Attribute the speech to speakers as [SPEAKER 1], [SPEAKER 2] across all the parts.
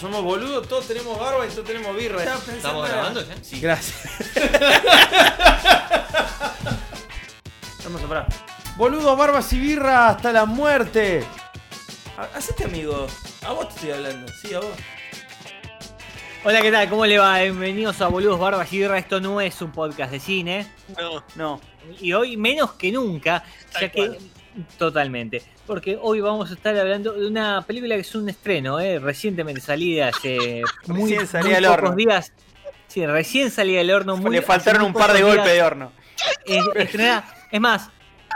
[SPEAKER 1] Somos boludos, todos tenemos barba y todos tenemos birra.
[SPEAKER 2] ¿Estamos grabando ya? Sí.
[SPEAKER 1] Gracias. Hermoso, pará. Boludos, barbas y birra hasta la muerte. Ha- Hacete amigo. A vos te estoy hablando. Sí, a vos.
[SPEAKER 3] Hola, ¿qué tal? ¿Cómo le va? Bienvenidos a Boludos Barbas y Birra. Esto no es un podcast de cine.
[SPEAKER 4] No,
[SPEAKER 1] No.
[SPEAKER 3] Y hoy menos que nunca, ya que... Totalmente. Porque hoy vamos a estar hablando de una película que es un estreno, ¿eh? recientemente salida hace muy, muy pocos
[SPEAKER 1] horno.
[SPEAKER 3] días. Sí, recién salida del horno. Muy,
[SPEAKER 1] Le faltaron un par de golpes de horno.
[SPEAKER 3] Estrenada- es más,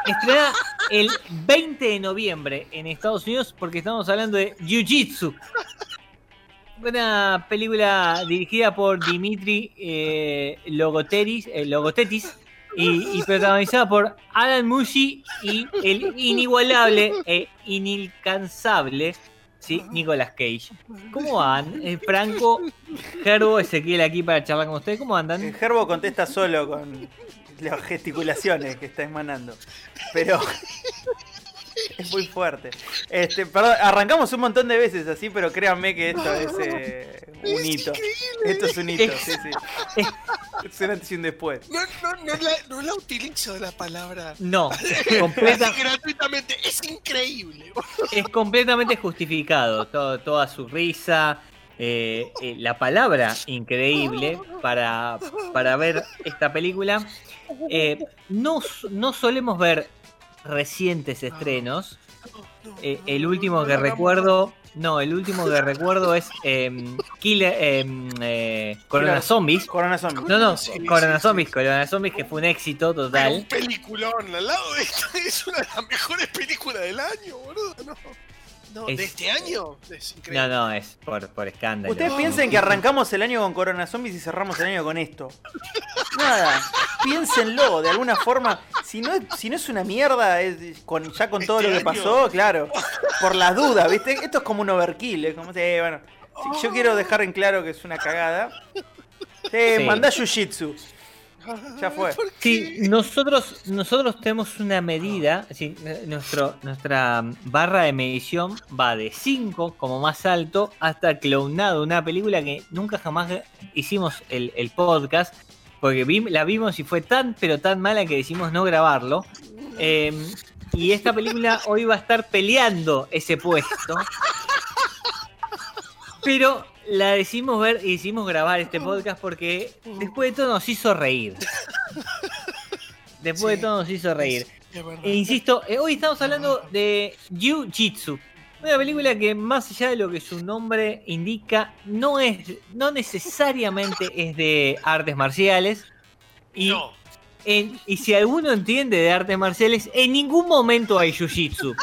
[SPEAKER 3] estrenada el 20 de noviembre en Estados Unidos porque estamos hablando de Jiu-Jitsu. Una película dirigida por Dimitri eh, Logoteris, eh, Logotetis y, y protagonizada por Alan Mushi y el inigualable e inalcanzable ¿sí? Nicolas Cage. ¿Cómo van? Eh, Franco, Gerbo, Ezequiel aquí para charlar con ustedes. ¿Cómo andan?
[SPEAKER 1] El Gerbo contesta solo con las gesticulaciones que está emanando. Pero es muy fuerte. Este, perdón, arrancamos un montón de veces así, pero créanme que esto es eh, un hito. Esto es un hito, sí, sí. Es un antes y un después.
[SPEAKER 4] No, no, no, la, no la utilizo la palabra.
[SPEAKER 3] No, completa,
[SPEAKER 4] gratuitamente. Es increíble.
[SPEAKER 3] es completamente justificado. Todo- toda su risa, eh, eh, la palabra increíble para, para ver esta película. Eh, no, no solemos ver recientes estrenos. Eh, el último que recuerdo. No, el último que recuerdo es em, Killer, em, eh, Corona. Zombies.
[SPEAKER 1] Corona Zombie.
[SPEAKER 3] No, no,
[SPEAKER 4] Sí,
[SPEAKER 3] Corona
[SPEAKER 4] sí,
[SPEAKER 3] Zombies, Corona Zombies, que fue un éxito total.
[SPEAKER 4] un peliculón al lado de esta es una de las mejores películas del año, boludo. No, no
[SPEAKER 3] Es-
[SPEAKER 4] de este año es increíble.
[SPEAKER 3] No, no, es por, por escándalo.
[SPEAKER 1] Ustedes piensen que arrancamos el año con Corona Zombies y cerramos el año con esto. Nada, piénsenlo, de alguna forma. Si no, es- si no es una mierda, es- con, ya con todo
[SPEAKER 4] Este
[SPEAKER 1] lo que
[SPEAKER 4] año.
[SPEAKER 1] pasó, claro. Por las dudas, ¿viste? Esto es como un overkill, es como, sí, bueno. yo quiero dejar en claro que es una cagada. Eh,
[SPEAKER 3] Sí.
[SPEAKER 1] Mandá Jiu-Jitsu. Ya fue.
[SPEAKER 4] ¿Por
[SPEAKER 3] Sí, nosotros, nosotros tenemos una medida, sí, nuestro, nuestra barra de medición va de 5 como más alto hasta Clownado, una película que nunca jamás hicimos el, el podcast, porque vi- la vimos y fue tan pero tan mala que decidimos no grabarlo. Eh, y esta película hoy va a estar peleando ese puesto. Pero la decidimos ver y decidimos grabar este podcast porque después de todo nos hizo reír. Después
[SPEAKER 4] Sí.
[SPEAKER 3] de todo nos hizo reír.
[SPEAKER 4] Es.
[SPEAKER 3] E insisto, eh, hoy estamos hablando de Jiu-Jitsu. Una película que más allá de lo que su nombre indica, no es, no necesariamente es de artes marciales. Y,
[SPEAKER 4] No.
[SPEAKER 3] en- y si alguno entiende de artes marciales, en ningún momento hay Jiu-Jitsu.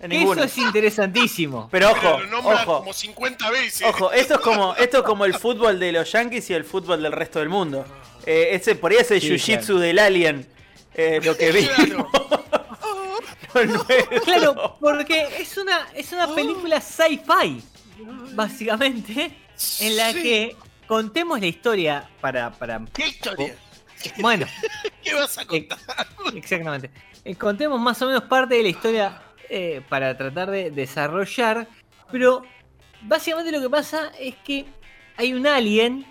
[SPEAKER 1] En
[SPEAKER 3] Que
[SPEAKER 1] ninguno.
[SPEAKER 3] Eso es interesantísimo.
[SPEAKER 1] Pero
[SPEAKER 4] Pero
[SPEAKER 1] ojo,
[SPEAKER 4] lo
[SPEAKER 1] ojo,
[SPEAKER 4] como 50 veces.
[SPEAKER 1] ojo, esto es como, esto es como el fútbol de los Yankees y el fútbol del resto del mundo. Eh, ese, por ahí es el
[SPEAKER 3] Sí,
[SPEAKER 1] Jiu-Jitsu del Alien. eh, lo que vi.
[SPEAKER 4] Claro.
[SPEAKER 3] Claro, porque es una, es una película sci-fi, básicamente, en la
[SPEAKER 4] Sí.
[SPEAKER 3] que contemos la historia para... para
[SPEAKER 4] ¿Qué historia?
[SPEAKER 3] bueno,
[SPEAKER 4] ¿Qué vas a contar?
[SPEAKER 3] Exactamente. Eh, contemos más o menos parte de la historia eh, para tratar de desarrollar, pero básicamente lo que pasa es que hay un alien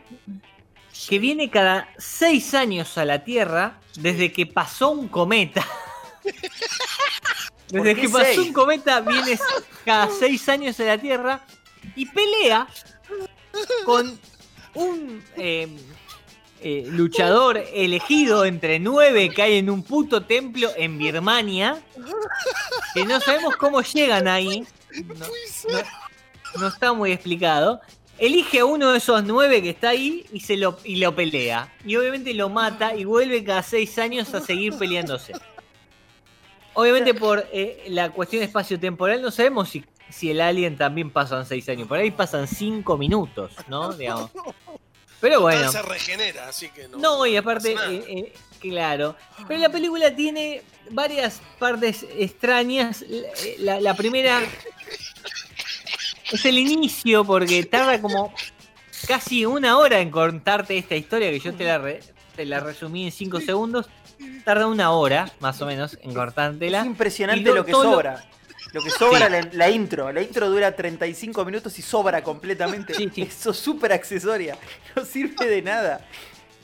[SPEAKER 3] que viene cada seis años a la Tierra desde que pasó un cometa.
[SPEAKER 1] ¿Por
[SPEAKER 3] Desde que pasó
[SPEAKER 1] seis?
[SPEAKER 3] un cometa viene cada seis años a la Tierra y pelea con un eh, eh, luchador elegido entre nueve que hay en un puto templo en Birmania. Que no sabemos cómo llegan ahí. No, no- no está muy explicado. Elige a uno de esos nueve que está ahí y, se lo, y lo pelea. Y obviamente lo mata y vuelve cada seis años a seguir peleándose. Obviamente por eh, la cuestión espacio-temporal no sabemos si, si el alien también pasan seis años. Por ahí pasan cinco minutos, ¿no? Digamos. Pero
[SPEAKER 4] Total
[SPEAKER 3] bueno.
[SPEAKER 4] se regenera, así que no.
[SPEAKER 3] No, y aparte, eh, eh, claro. Pero la película tiene varias partes extrañas. La, la- la primera es el inicio, porque tarda como casi una hora en contarte esta historia, que yo te la, re- te la resumí en 5 segundos. Tarda una hora, más o menos, en cortártela.
[SPEAKER 1] Es impresionante
[SPEAKER 3] lo-
[SPEAKER 1] lo que
[SPEAKER 3] todo lo-
[SPEAKER 1] sobra. Lo que sobra
[SPEAKER 3] Sí.
[SPEAKER 1] la, la intro. La intro dura 35 minutos y sobra completamente.
[SPEAKER 3] Sí, sí.
[SPEAKER 1] Eso es súper accesoria. No sirve de nada.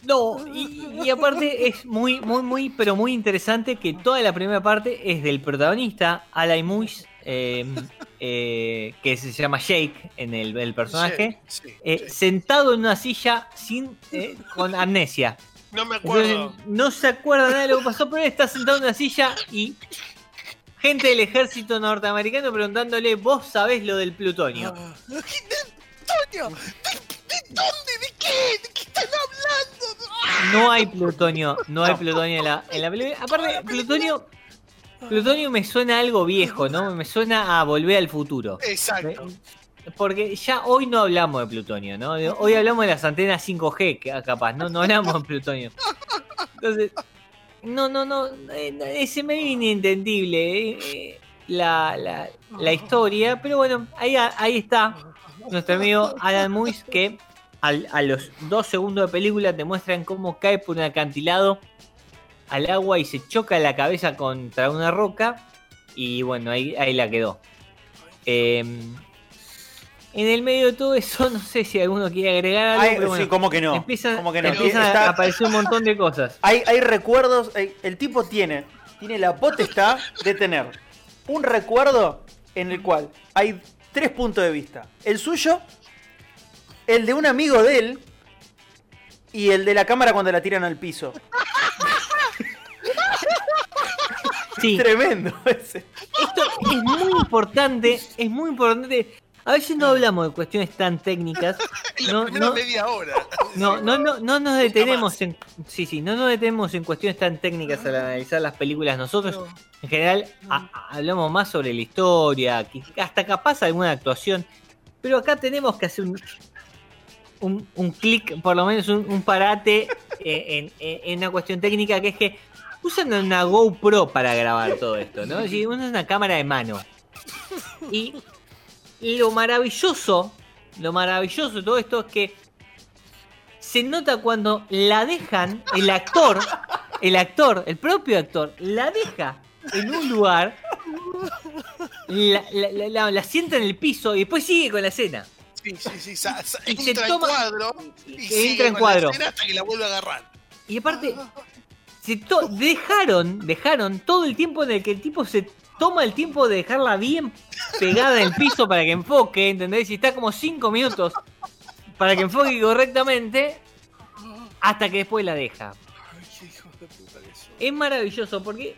[SPEAKER 3] No, y, y aparte es muy, muy, muy, pero muy interesante que toda la primera parte es del protagonista, Alain Muis, eh, eh, que se llama Jake en el, el personaje,
[SPEAKER 4] Sí, sí,
[SPEAKER 3] eh,
[SPEAKER 4] sí.
[SPEAKER 3] sentado en una silla sin eh, con amnesia.
[SPEAKER 4] No me
[SPEAKER 3] Entonces,
[SPEAKER 4] acuerdo.
[SPEAKER 3] no se acuerda nada de lo que pasó, pero él está sentado en una silla y gente del ejército norteamericano preguntándole, ¿vos sabés lo del plutonio?
[SPEAKER 4] Ah. Antonio, ¿de, de dónde? ¿De qué? ¿De qué están hablando?
[SPEAKER 3] No hay plutonio, no hay plutonio en la, en la película. Aparte, plutonio, plutonio me suena a algo viejo, ¿no? Me suena a volver al futuro.
[SPEAKER 4] Exacto.
[SPEAKER 3] Porque ya hoy no hablamos de plutonio, ¿no? Hoy hablamos de las antenas 5G, que- capaz, ¿no? No hablamos de plutonio. Entonces, no, no, no, eh, es medio inentendible eh, la, la, la historia, pero bueno, ahí, ahí está nuestro amigo Alan Muis que al- a los dos segundos de película te muestran cómo cae por un acantilado al agua y se choca la cabeza contra una roca y bueno, ahí, ahí la quedó. Eh, en el medio de todo eso, no sé si alguno quiere agregar algo,
[SPEAKER 1] Ay,
[SPEAKER 3] pero bueno,
[SPEAKER 1] sí, ¿cómo que no?
[SPEAKER 3] empiezan,
[SPEAKER 1] ¿Cómo que no?
[SPEAKER 3] empiezan
[SPEAKER 1] Está-
[SPEAKER 3] a aparecer un montón de cosas.
[SPEAKER 1] Hay, hay recuerdos. hay- el tipo tiene, tiene la potestad de tener un recuerdo en el cual hay tres puntos de vista: el suyo, el de un amigo de él y el de la cámara cuando la tiran al piso.
[SPEAKER 3] Sí,
[SPEAKER 1] Tremendo ese.
[SPEAKER 3] esto es muy importante, es muy importante. A veces no hablamos de cuestiones tan técnicas.
[SPEAKER 4] La
[SPEAKER 3] No,
[SPEAKER 4] primera
[SPEAKER 3] no,
[SPEAKER 4] media hora.
[SPEAKER 3] no, no, no, no nos detenemos en. Sí, sí, no nos detenemos en cuestiones tan técnicas al analizar las películas. Nosotros, en general, a- a- hablamos más sobre la historia, hasta capaz alguna actuación. Pero acá tenemos que hacer un, un, un clic, por lo menos un, un parate eh, en, en- en una cuestión técnica, que es que usan una GoPro para grabar todo esto, ¿no? Es decir, una cámara de mano. Y lo maravilloso, lo maravilloso de todo esto es que se nota cuando la dejan, el actor, el actor, el propio actor, la deja en un lugar, la, la- la- la- la sienta en el piso y después sigue con la escena.
[SPEAKER 4] Sí, sí, sí. sa- sa-
[SPEAKER 3] Y se
[SPEAKER 4] entra
[SPEAKER 3] toma-
[SPEAKER 4] en cuadro y
[SPEAKER 3] Entra
[SPEAKER 4] sigue
[SPEAKER 3] en
[SPEAKER 4] con
[SPEAKER 3] cuadro.
[SPEAKER 4] la escena hasta que la vuelve a agarrar.
[SPEAKER 3] Y aparte, se to- dejaron, dejaron todo el tiempo en el que el tipo se toma el tiempo de dejarla bien pegada en el piso para que enfoque, ¿entendés? Y está como 5 minutos para que enfoque correctamente hasta que después la deja.
[SPEAKER 4] Ay, qué hijos de puta que son.
[SPEAKER 3] Es maravilloso porque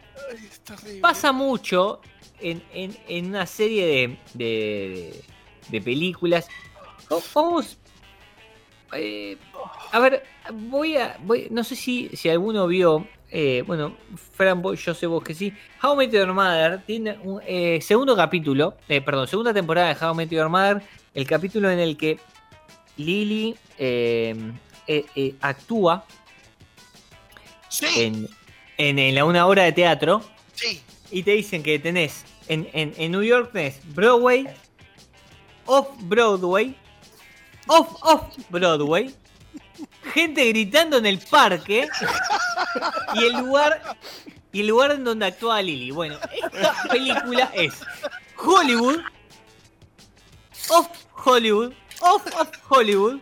[SPEAKER 4] Ay,
[SPEAKER 3] pasa mucho en, en- en una serie de, de, de películas. Vamos. eh, a ver, voy a. voy- no sé si, si alguno vio. Eh, bueno, Fran, vos- yo sé vos que sí. How Met Your Mother tiene un eh, segundo capítulo. eh, perdón, segunda temporada de How Met Your Mother. El capítulo en el que Lily actúa
[SPEAKER 4] Sí,
[SPEAKER 3] en, en, en la una hora de teatro
[SPEAKER 4] sí.
[SPEAKER 3] y te dicen que tenés en, en, en New York tenés Broadway, Off Broadway, Off Off Broadway, gente gritando en el parque y el lugar y el lugar en donde actúa Lily. Bueno, esta película es Hollywood, Off Hollywood, Off Off Hollywood,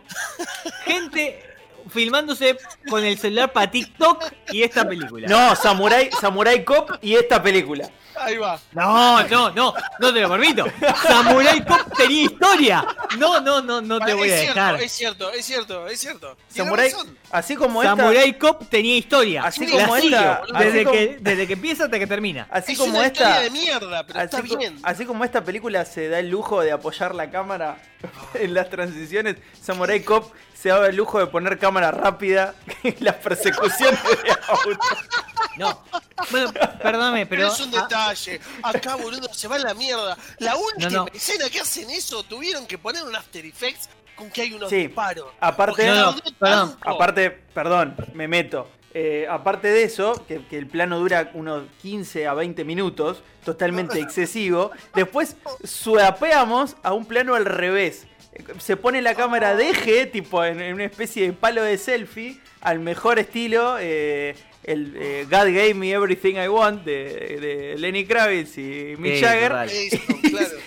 [SPEAKER 3] gente filmándose con el celular para TikTok y esta película.
[SPEAKER 1] No, Samurai, Samurai Cop y esta película.
[SPEAKER 4] Ahí va.
[SPEAKER 3] No, no, no, no te lo permito. Samurai Cop tenía historia. No, no, no, no te
[SPEAKER 4] Vale,
[SPEAKER 3] voy a
[SPEAKER 4] es cierto,
[SPEAKER 3] dejar.
[SPEAKER 4] Es cierto, es cierto, es cierto.
[SPEAKER 1] Samurai, así como esta,
[SPEAKER 3] Samurai Cop tenía historia.
[SPEAKER 1] Así como
[SPEAKER 3] sigo,
[SPEAKER 1] esta-
[SPEAKER 3] desde,
[SPEAKER 1] como-
[SPEAKER 3] que, desde que empieza hasta que termina.
[SPEAKER 1] así
[SPEAKER 4] es
[SPEAKER 1] como
[SPEAKER 4] una
[SPEAKER 1] esta,
[SPEAKER 4] de mierda, pero está
[SPEAKER 1] así, co-
[SPEAKER 4] bien.
[SPEAKER 1] así como esta película se da el lujo de apoyar la cámara en las transiciones, Samurai Cop se da el lujo de poner cámara rápida en las persecuciones de auto.
[SPEAKER 3] No. Bueno, perdóname,
[SPEAKER 4] Pero,
[SPEAKER 3] pero.
[SPEAKER 4] es un
[SPEAKER 3] ah,
[SPEAKER 4] detalle. Acá, boludo, se va a la mierda. La última
[SPEAKER 3] No, no.
[SPEAKER 4] escena que hacen eso, tuvieron que poner un After Effects con que hay unos
[SPEAKER 1] Sí.
[SPEAKER 4] disparos.
[SPEAKER 1] Aparte,
[SPEAKER 3] No, perdón.
[SPEAKER 1] aparte, perdón, me meto. Eh, aparte de eso, que, que el plano dura unos 15 a 20 minutos, totalmente excesivo, después suapeamos a un plano al revés. Se pone la cámara de eje, tipo en, en una especie de palo de selfie, al mejor estilo, eh, el eh, God Gave Me Everything I Want de, de Lenny Kravitz y Mick
[SPEAKER 3] Sí,
[SPEAKER 1] Jagger.
[SPEAKER 4] claro.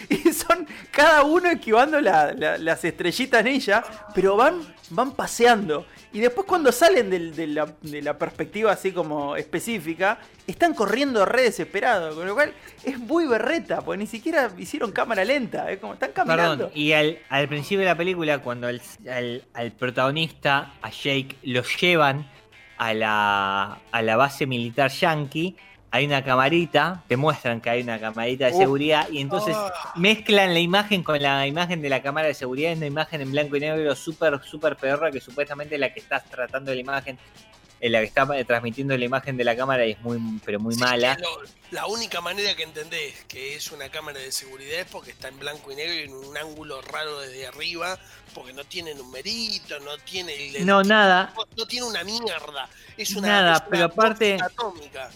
[SPEAKER 1] Y son cada uno esquivando la- la- las estrellitas en ella, pero van, van paseando. Y después cuando salen del- de, la, de la perspectiva así como específica, están corriendo re desesperados. Con lo cual es muy berreta, porque ni siquiera hicieron cámara lenta. Es como están caminando.
[SPEAKER 3] Perdón, y al, al principio de la película, cuando al, al- al protagonista, a Jake, lo llevan a la, a la base militar yankee, hay una camarita, te muestran que hay una camarita de seguridad, y entonces
[SPEAKER 4] Ah.
[SPEAKER 3] mezclan la imagen con la imagen de la cámara de seguridad, es una imagen en blanco y negro súper, súper pedorra, que supuestamente la que estás tratando de la imagen, eh, la que está transmitiendo la imagen de la cámara es muy, pero muy
[SPEAKER 4] Sí,
[SPEAKER 3] mala.
[SPEAKER 4] lo- la única manera que entendés que es una cámara de seguridad es porque está en blanco y negro y en un ángulo raro desde arriba, porque no tiene numerito, no tiene el- el-
[SPEAKER 3] No, nada,
[SPEAKER 4] no tiene una mierda. Es una,
[SPEAKER 3] Nada,
[SPEAKER 4] es una
[SPEAKER 3] pero aparte-
[SPEAKER 4] atómica.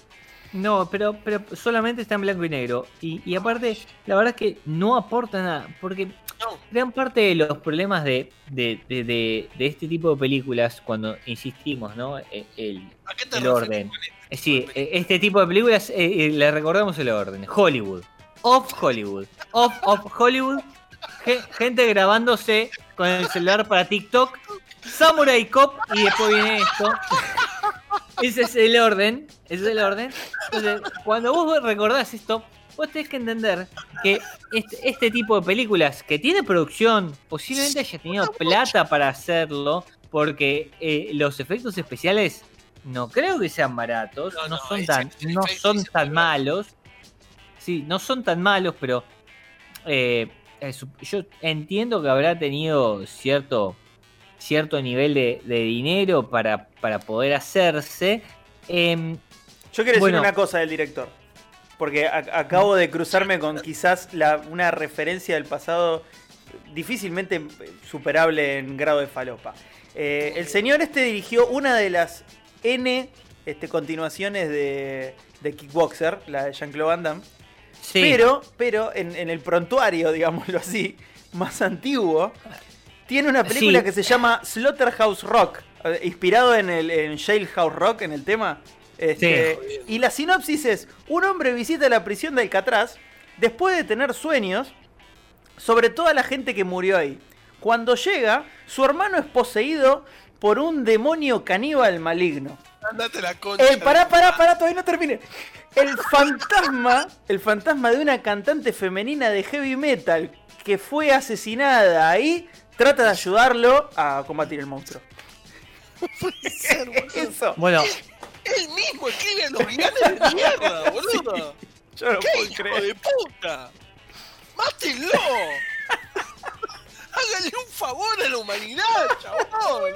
[SPEAKER 3] No, pero, pero solamente está en blanco y negro. Y, y aparte, la verdad es que no aporta nada. Porque
[SPEAKER 4] No,
[SPEAKER 3] gran parte de los problemas de, de, de- de- de este tipo de películas, cuando insistimos, ¿no? E- El,
[SPEAKER 4] ¿a qué te
[SPEAKER 3] el orden. eh, sí, este tipo de películas, eh, eh, le recordamos el orden. Hollywood. Off Hollywood. Off, off Hollywood. Ge- gente grabándose con el celular para TikTok. Samurai Cop. Y después viene esto. Ese es el orden. Ese es el orden. Entonces, cuando vos recordás esto, vos tenés que entender que este, este tipo de películas que tiene producción, posiblemente haya tenido plata para hacerlo, porque eh, los efectos especiales no creo que sean baratos,
[SPEAKER 4] No,
[SPEAKER 3] no,
[SPEAKER 4] no,
[SPEAKER 3] son tan, no son tan malos. Sí, no son tan malos, pero eh, eh, yo entiendo que habrá tenido cierto cierto nivel de, de dinero para, para poder hacerse. Em,
[SPEAKER 1] Yo quiero
[SPEAKER 3] Bueno.
[SPEAKER 1] decir una cosa del director. Porque acabo de cruzarme con quizás la- una referencia del pasado difícilmente superable en grado de falopa. Eh, el señor este dirigió una de las N este, continuaciones de, de Kickboxer, la de Jean-Claude Van Damme.
[SPEAKER 3] sí,
[SPEAKER 1] Pero, pero en, en el prontuario, digámoslo así, más antiguo, tiene una película
[SPEAKER 3] Sí.
[SPEAKER 1] que se llama Slaughterhouse Rock, eh, inspirado en el en Jailhouse Rock, en el tema. Este, Y la sinopsis es, un hombre visita la prisión de Alcatraz después de tener sueños sobre toda la gente que murió ahí. Cuando llega, su hermano es poseído por un demonio caníbal maligno.
[SPEAKER 4] Andate la concha.
[SPEAKER 1] El, pará, pará, pará, todavía no terminé. El fantasma, el fantasma de una cantante femenina de heavy metal que fue asesinada ahí, trata de ayudarlo a combatir el monstruo. Eso,
[SPEAKER 3] bueno,
[SPEAKER 4] Él mismo escribe los guiones de mierda, boludo.
[SPEAKER 1] yo no
[SPEAKER 4] ¡Qué
[SPEAKER 1] puedo
[SPEAKER 4] hijo
[SPEAKER 1] creer.
[SPEAKER 4] de puta! ¡Mátenlo! Háganle un favor a la humanidad, chabón.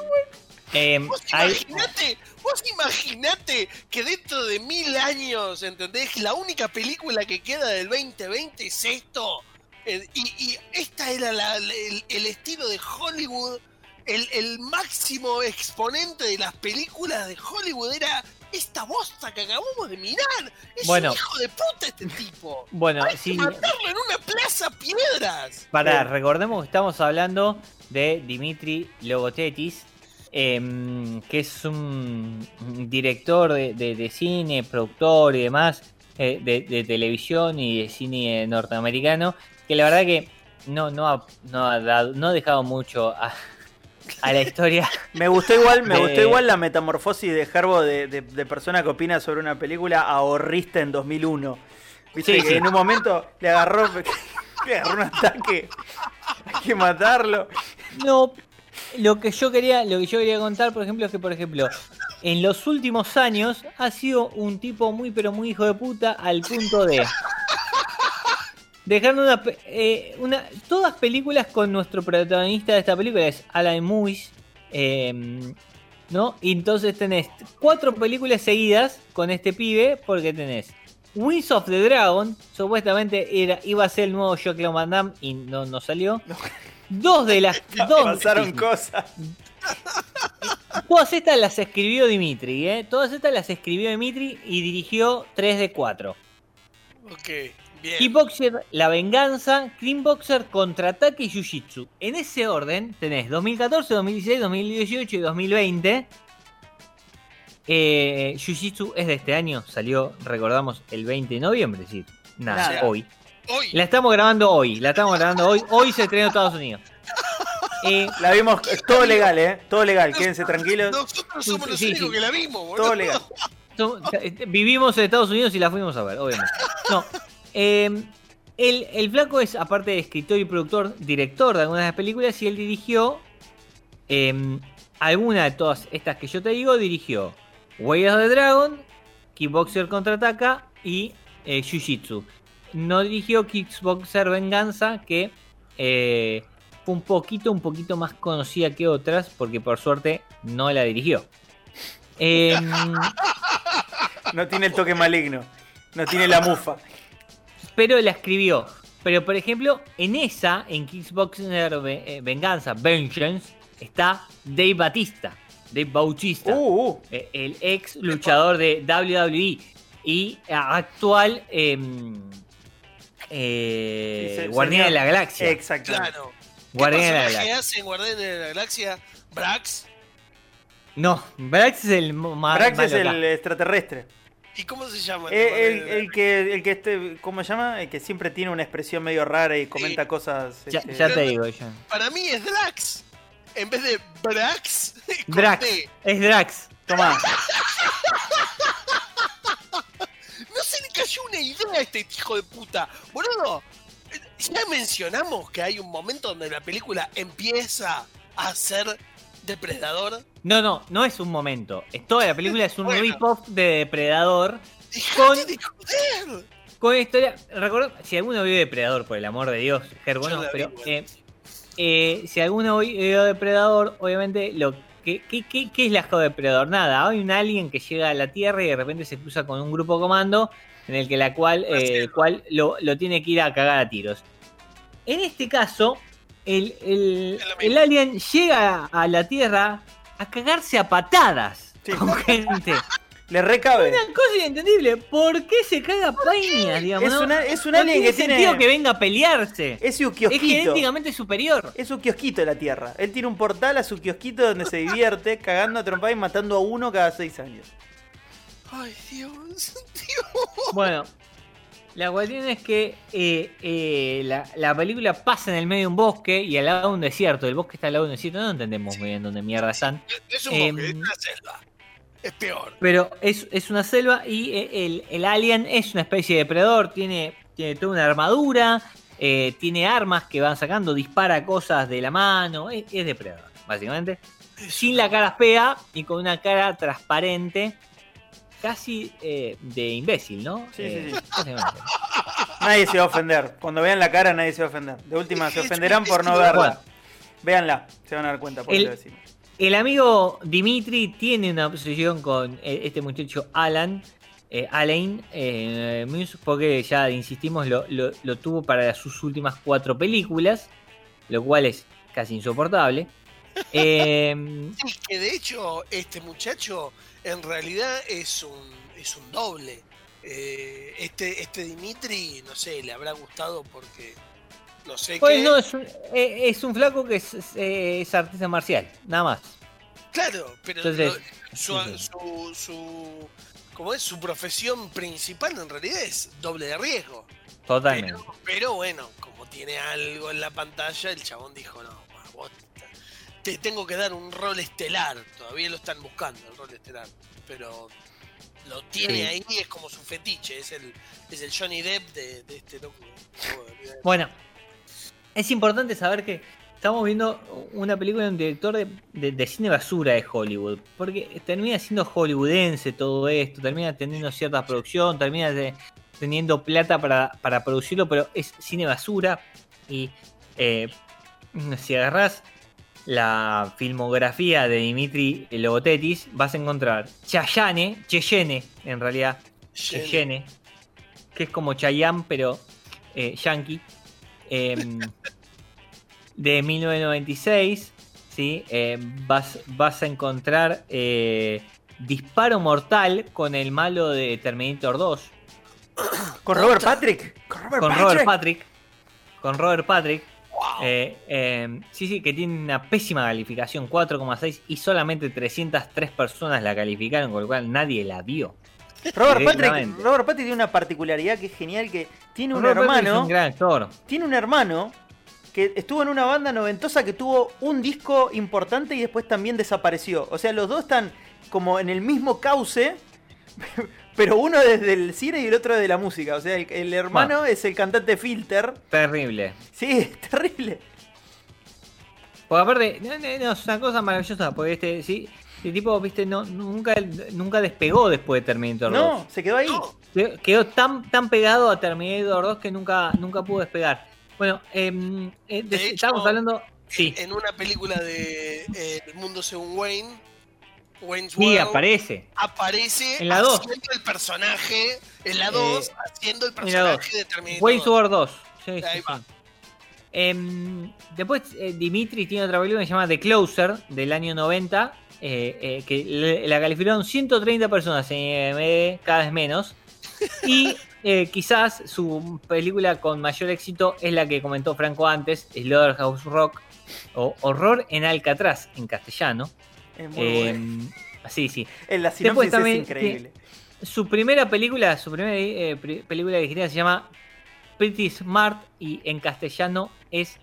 [SPEAKER 3] em,
[SPEAKER 4] Vos
[SPEAKER 3] hay-
[SPEAKER 4] imaginate, vos imaginate que dentro de mil años, ¿entendés? La única película que queda del 2020 es esto. Eh, Y, y esta era la- la- el, el estilo de Hollywood. El, el máximo exponente de las películas de Hollywood era esta bosta que acabamos de mirar. Es
[SPEAKER 3] Bueno.
[SPEAKER 4] un hijo de puta este tipo.
[SPEAKER 3] bueno,
[SPEAKER 4] Hay
[SPEAKER 3] sí,
[SPEAKER 4] que matarlo en una plaza piedras.
[SPEAKER 3] Pará,
[SPEAKER 1] Sí.
[SPEAKER 3] recordemos que estamos hablando de Dimitri Logotetis, em, que es un un director de, de- de cine, productor y demás, eh, de, de televisión y de cine norteamericano, que la verdad que no, no, ha, no, ha, dado, no ha dejado mucho a, a la historia.
[SPEAKER 1] Me gustó igual, me
[SPEAKER 3] De-
[SPEAKER 1] gustó igual la metamorfosis de Herbo de, de- de persona que opina sobre una película a horrista en 2001. Viste
[SPEAKER 3] Sí,
[SPEAKER 1] que
[SPEAKER 3] sí.
[SPEAKER 1] en un momento le agarró, le agarró un ataque. Hay que matarlo.
[SPEAKER 3] No, lo que yo quería, lo que yo quería contar, por ejemplo, es que, por ejemplo, en los últimos años ha sido un tipo muy pero muy hijo de puta al punto de dejando una, eh, una todas películas con nuestro protagonista de esta película es Alan Muis, eh, ¿no? Y entonces tenés cuatro películas seguidas con este pibe porque tenés Wings of the Dragon, supuestamente era, iba a ser el nuevo Jean-Claude Van Damme y no, no salió. Dos de las dos,
[SPEAKER 1] Pasaron
[SPEAKER 3] sí,
[SPEAKER 1] cosas.
[SPEAKER 3] Todas estas las escribió Dimitri, ¿eh? Todas estas las escribió Dimitri y dirigió 3 de 4.
[SPEAKER 4] Ok, bien.
[SPEAKER 3] Kickboxer, La Venganza, Boxer, Contraataque y Jiu-Jitsu. En ese orden tenés 2014, 2016, 2018 y 2020. Eh, Jiu-Jitsu es de este año, salió, recordamos, el 20 de noviembre, sí. Nada,
[SPEAKER 1] Nada.
[SPEAKER 3] hoy.
[SPEAKER 4] Hoy,
[SPEAKER 3] La estamos grabando hoy, la estamos grabando hoy. Hoy se estrenó en Estados Unidos. Eh,
[SPEAKER 1] La vimos, todo legal, ¿eh? Todo legal, quédense tranquilos.
[SPEAKER 4] nosotros somos los
[SPEAKER 3] Sí,
[SPEAKER 4] únicos
[SPEAKER 3] sí.
[SPEAKER 4] que la vimos, boludo.
[SPEAKER 1] Todo legal.
[SPEAKER 3] Eh, vivimos en Estados Unidos y la fuimos a ver, obviamente. No. Eh, el, el flaco es, aparte de escritor y productor, director de algunas de las películas y él dirigió eh, alguna de todas estas que yo te digo, dirigió Way of the Dragon, Kickboxer Contraataca y eh, Jiu-Jitsu. No dirigió Kickboxer Venganza, que eh, fue un poquito, un poquito más conocida que otras, porque por suerte no la dirigió. Em,
[SPEAKER 1] No tiene el toque maligno. No tiene la mufa.
[SPEAKER 3] Pero la escribió. Pero por ejemplo, en esa, en Kickboxer eh, Venganza, Vengeance, está Dave Batista. Dave Bautista.
[SPEAKER 1] Uh, uh.
[SPEAKER 3] eh, el ex luchador de WWE y actual em, eh, Guardián de la Galaxia.
[SPEAKER 1] Exacto.
[SPEAKER 4] Claro. ¿Qué
[SPEAKER 3] Guardián de la Galaxia.
[SPEAKER 4] hace en Guardián de la Galaxia? Brax.
[SPEAKER 3] No, Brax es el más
[SPEAKER 1] Brax es
[SPEAKER 3] acá.
[SPEAKER 1] el extraterrestre.
[SPEAKER 4] ¿Y cómo se llama?
[SPEAKER 1] Eh, El, el que, el que este, ¿cómo se llama? El que siempre tiene una expresión medio rara y comenta cosas.
[SPEAKER 3] Ya,
[SPEAKER 1] este,
[SPEAKER 3] ya te digo, yo.
[SPEAKER 4] Para mí es Drax. En vez de Brax,
[SPEAKER 3] Drax. Es Drax.
[SPEAKER 1] Tomá.
[SPEAKER 4] No se le cayó una idea a este hijo de puta. Boludo, ya mencionamos que hay un momento donde la película empieza a ser depredador.
[SPEAKER 3] No, no, no es un momento. Toda la película es un
[SPEAKER 4] Bueno.
[SPEAKER 3] rip-off de Depredador. Con-
[SPEAKER 4] de joder.
[SPEAKER 3] Con una historia. Recuerdo, si alguno vio Depredador, por el amor de Dios, Ger, bueno, pero. eh, eh, si alguno vio Depredador, obviamente, lo ¿qué, qué, qué es la de Depredador? Nada, hay un alien que llega a la Tierra y de repente se cruza con un grupo comando en el que la cual, eh, el cual lo, lo tiene que ir a cagar a tiros. En este caso, el,
[SPEAKER 4] Es
[SPEAKER 3] el alien llega a la Tierra a cagarse a patadas
[SPEAKER 1] Sí.
[SPEAKER 3] con gente.
[SPEAKER 1] Le recabe.
[SPEAKER 3] Una cosa inentendible. ¿Por qué se caga a pañas, digamos?
[SPEAKER 1] Es, una, es un
[SPEAKER 3] No
[SPEAKER 1] alien
[SPEAKER 3] tiene
[SPEAKER 1] que
[SPEAKER 3] sentido
[SPEAKER 1] tiene.
[SPEAKER 3] que venga a pelearse.
[SPEAKER 1] Es su
[SPEAKER 3] Es
[SPEAKER 1] kiosquito.
[SPEAKER 3] genéticamente superior.
[SPEAKER 1] Es su kiosquito de la Tierra. Él tiene un portal a su kiosquito donde se divierte cagando a trompada y matando a uno cada seis años.
[SPEAKER 4] Ay, Dios, Dios.
[SPEAKER 3] Bueno, la cuestión es que eh, eh, la, la película pasa en el medio de un bosque y al lado de un desierto. El bosque está al lado de un desierto. No entendemos muy bien dónde mierda están.
[SPEAKER 4] Es un
[SPEAKER 3] Em,
[SPEAKER 4] bosque, es una selva. Es peor.
[SPEAKER 3] Pero es, es una selva y eh, el, el alien es una especie de depredador. Tiene, tiene toda una armadura. tiene armas que van sacando. Dispara cosas de la mano. Es, es depredador, básicamente. sin la cara fea y con una cara transparente, casi eh, de imbécil, ¿no?
[SPEAKER 1] Sí,
[SPEAKER 3] Eh,
[SPEAKER 1] sí, sí. Nadie se va a ofender. Cuando vean la cara, nadie se va a ofender. De última, se ofenderán por no verla.
[SPEAKER 3] Bueno.
[SPEAKER 1] Véanla, se van a dar cuenta por
[SPEAKER 3] El-
[SPEAKER 1] lo decimos.
[SPEAKER 3] El amigo Dimitri tiene una obsesión con eh, este muchacho Alan. eh, Alain eh, porque ya insistimos, lo, lo- lo tuvo para sus últimas cuatro películas, lo cual es casi insoportable. Eh,
[SPEAKER 4] Sí, que de hecho este muchacho en realidad es un, es un doble. Eh, este, este Dimitri, no sé, le habrá gustado porque no sé
[SPEAKER 3] pues
[SPEAKER 4] qué.
[SPEAKER 3] no, es un, eh, es un flaco que es, es, eh, es artista marcial, nada más.
[SPEAKER 4] Claro, pero
[SPEAKER 3] Entonces,
[SPEAKER 4] lo- su, su, su- ¿cómo es? Su profesión principal en realidad es doble de riesgo.
[SPEAKER 3] Totalmente.
[SPEAKER 4] Pero, pero bueno, como tiene algo en la pantalla, el chabón dijo, no, vos te tengo que dar un rol estelar. Todavía lo están buscando, el rol estelar. Pero lo tiene
[SPEAKER 3] Sí.
[SPEAKER 4] ahí, es como su fetiche, es el, es el Johnny Depp de, de este loco.
[SPEAKER 3] Bueno, es importante saber que estamos viendo una película de un director de, de- de cine basura de Hollywood. Porque termina siendo hollywoodense todo esto, termina teniendo cierta producción, termina de- teniendo plata para, para producirlo, pero es cine basura. Y eh, si agarras la filmografía de Dimitri Logotetis, vas a encontrar Chayane, Cheyenne, en realidad. Cheyenne, que es como Chayanne, pero eh, yankee, em, de 1996, ¿sí? Eh, vas, vas a encontrar eh, Disparo Mortal con el malo de Terminator 2,
[SPEAKER 1] ¿Con Robert Patrick? Con Robert
[SPEAKER 3] con
[SPEAKER 1] Patrick.
[SPEAKER 3] Robert Patrick. Con Robert Patrick.
[SPEAKER 4] Wow.
[SPEAKER 3] Eh, eh, sí, sí, que tiene una pésima calificación, 4,6, y solamente 303 personas la calificaron, con lo cual nadie la vio.
[SPEAKER 1] Robert Patrick,
[SPEAKER 3] Directamente.
[SPEAKER 1] Robert Patrick tiene una particularidad que es genial, que tiene un
[SPEAKER 3] Robert Patrick es
[SPEAKER 1] hermano,
[SPEAKER 3] un gran actor.
[SPEAKER 1] tiene un hermano que estuvo en una banda noventosa que tuvo un disco importante y después también desapareció. O sea, los dos están como en el mismo cauce, pero uno desde el cine y el otro desde la música. O sea, el, el hermano es el cantante Filter.
[SPEAKER 3] Terrible.
[SPEAKER 1] Sí, terrible.
[SPEAKER 3] Porque aparte, no, no, no, es una cosa maravillosa, porque este, sí, este tipo, viste, no, nunca, nunca despegó después de Terminator 2.
[SPEAKER 1] No, se quedó ahí.
[SPEAKER 3] Quedó- tan, tan pegado a Terminator 2 que nunca, nunca pudo despegar. Bueno, em, eh, de-
[SPEAKER 4] De hecho,
[SPEAKER 3] estábamos hablando. Sí,
[SPEAKER 4] En una película de eh, El Mundo Según Wayne, Wayne's
[SPEAKER 3] sí,
[SPEAKER 4] World,
[SPEAKER 3] aparece.
[SPEAKER 4] aparece
[SPEAKER 3] En la dos.
[SPEAKER 4] haciendo el personaje, en la 2, haciendo el personaje de Terminator.
[SPEAKER 3] Wayne's
[SPEAKER 4] 2.
[SPEAKER 3] World 2. Sí, sí,
[SPEAKER 4] Ahí
[SPEAKER 3] sí.
[SPEAKER 4] va.
[SPEAKER 3] Em, después eh, Dimitri tiene otra película que se llama The Closer del año 90. eh, eh, que le- la calificaron 130 personas en IMDb, cada vez menos. Y eh, quizás su película con mayor éxito es la que comentó Franco antes, Slaughterhouse Rock, o Horror en Alcatraz en castellano.
[SPEAKER 1] Es muy bueno.
[SPEAKER 3] Em, sí, sí.
[SPEAKER 1] En la sinopsis
[SPEAKER 3] también
[SPEAKER 1] es increíble.
[SPEAKER 3] Su primera película, su primera eh, película original se llama Pretty Smart y en castellano es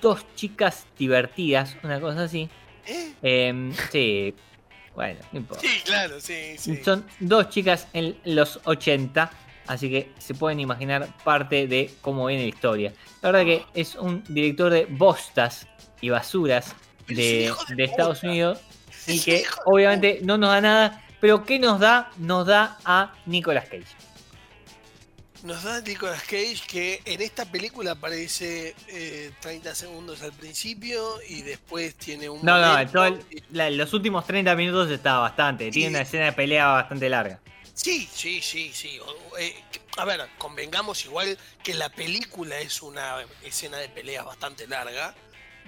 [SPEAKER 3] Dos chicas divertidas, una cosa así.
[SPEAKER 4] ¿Eh?
[SPEAKER 3] Em, sí, bueno, no importa.
[SPEAKER 4] Sí, claro, sí, sí.
[SPEAKER 3] Son dos chicas en los 80, así que se pueden imaginar parte de cómo viene la historia. La verdad que es un director de bostas y basuras de,
[SPEAKER 4] hijo de
[SPEAKER 3] de Estados. Unidos y que obviamente no nos da nada, pero ¿qué nos da? Nos da a Nicolas Cage.
[SPEAKER 4] Nos da Nicolas Cage que en esta película aparece eh, 30 segundos al principio y después tiene un.
[SPEAKER 3] No, no, todo el-
[SPEAKER 4] y-
[SPEAKER 3] la- los últimos 30 minutos está bastante. Tiene una escena de pelea bastante larga.
[SPEAKER 4] Sí, sí, sí, sí. Eh, a ver, convengamos igual que la película es una escena de peleas bastante larga,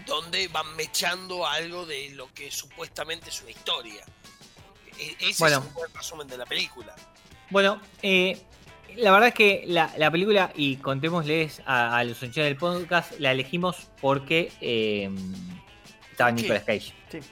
[SPEAKER 4] donde van mechando algo de lo que supuestamente es una historia. E- Ese
[SPEAKER 3] Bueno.
[SPEAKER 4] es un buen resumen de la película.
[SPEAKER 3] Bueno, eh, la verdad es que la, la película, y contémosles a, a los oyentes del podcast, la elegimos porque eh, estaba. Nicolas Cage.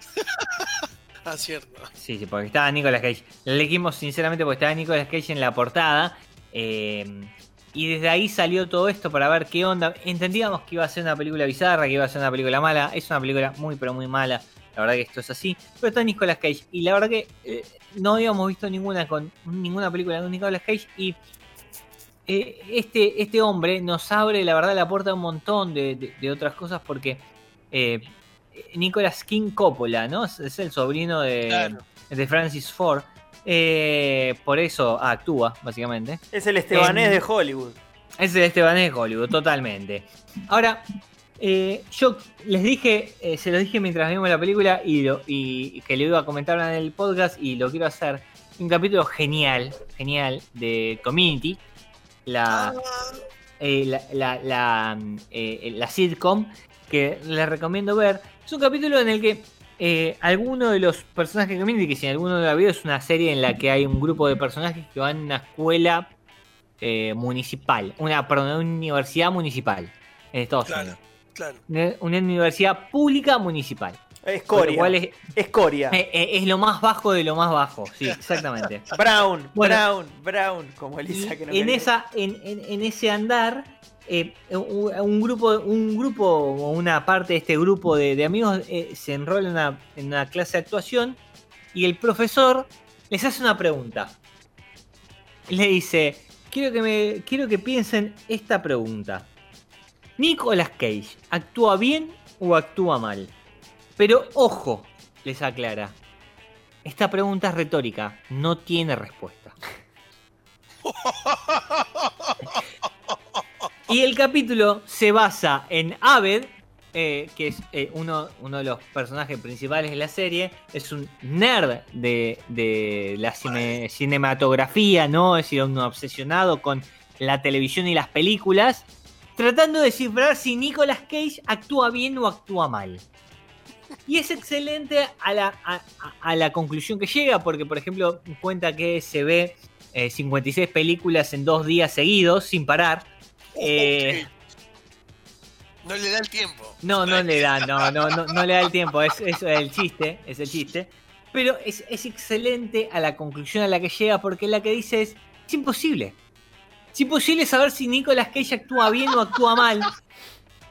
[SPEAKER 4] Ah, cierto.
[SPEAKER 3] Sí, sí, porque estaba Nicolas Cage. La elegimos sinceramente porque estaba Nicolas Cage en la portada. eh, y desde ahí salió todo esto para ver qué onda. Entendíamos que iba a ser una película bizarra, que iba a ser una película mala. Es una película muy, pero muy mala. La verdad que esto es así. Pero está Nicolas Cage. Y la verdad que eh, no habíamos visto ninguna con ninguna película con Nicolas Cage. Y eh, este, este hombre nos abre, la verdad, la puerta a un montón de, de- de otras cosas porque eh, Nicolas King Coppola, ¿no? Es, es el sobrino de,
[SPEAKER 4] Claro.
[SPEAKER 3] de Francis Ford. Eh, por eso actúa, básicamente.
[SPEAKER 1] Es el estebanés de Hollywood.
[SPEAKER 3] Es el Esteban de Hollywood, totalmente. Ahora, eh, yo les dije, eh, se los dije mientras vimos la película y, lo- y- y que le iba a comentar en el podcast y lo quiero hacer. Un capítulo genial, genial de Community, la, eh, la, la, la, mm, la sitcom que les recomiendo ver. Es un capítulo en el que eh, alguno de los personajes de Community, que si alguno lo ha visto, es una serie en la que hay un grupo de personajes que van a una escuela eh, municipal, una, perdón, una universidad municipal en Estados
[SPEAKER 4] Claro.
[SPEAKER 3] Unidos.
[SPEAKER 4] claro.
[SPEAKER 3] Una, una universidad pública municipal.
[SPEAKER 1] Escoria.
[SPEAKER 3] cual es,
[SPEAKER 1] Escoria.
[SPEAKER 3] eh, eh, es lo más bajo de lo más bajo. Sí, exactamente.
[SPEAKER 1] Brown,
[SPEAKER 3] Bueno.
[SPEAKER 1] Brown, Brown. Como Elisa que no
[SPEAKER 3] en esa en, en- en ese andar eh, un, grupo un grupo o una parte de este grupo de, amigos eh, se enrola en una, en una clase de actuación y el profesor les hace una pregunta. Le dice quiero que me quiero que piensen esta pregunta. Nicolas Cage actúa bien o actúa mal pero ojo les aclara esta pregunta es retórica no tiene respuesta Y el capítulo se basa en Abed, eh, que es eh, uno, uno de los personajes principales de la serie. Es un nerd de, de la cine- cinematografía, ¿no? Es decir, un obsesionado con la televisión y las películas, tratando de descifrar si Nicolas Cage actúa bien o actúa mal. Y es excelente a la, a, a- a la conclusión que llega, porque por ejemplo cuenta que se ve eh, 56 películas en dos días seguidos, sin parar. Eh,
[SPEAKER 4] No le da el tiempo.
[SPEAKER 3] no, no le da, no, no, no, no le da el tiempo, es, es el chiste, es el chiste. Pero es, es excelente a la conclusión a la que llega, porque la que dice es, es imposible. Es imposible saber si Nicolas Cage actúa bien o actúa mal.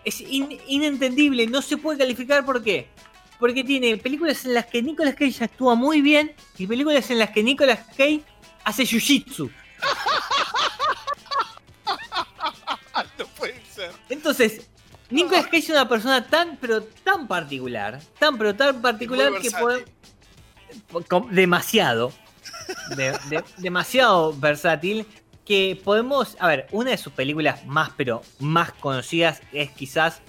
[SPEAKER 3] Es in- inentendible, no se puede calificar por qué. Porque tiene películas en las que Nicolas Cage actúa muy bien y películas en las que Nicolas Cage hace jiu-jitsu. Entonces, Nicolas Cage es una persona tan, pero tan particular, tan, pero tan particular que puede, demasiado, de- de- demasiado versátil, que podemos, a ver, una de sus películas más, pero más conocidas es quizás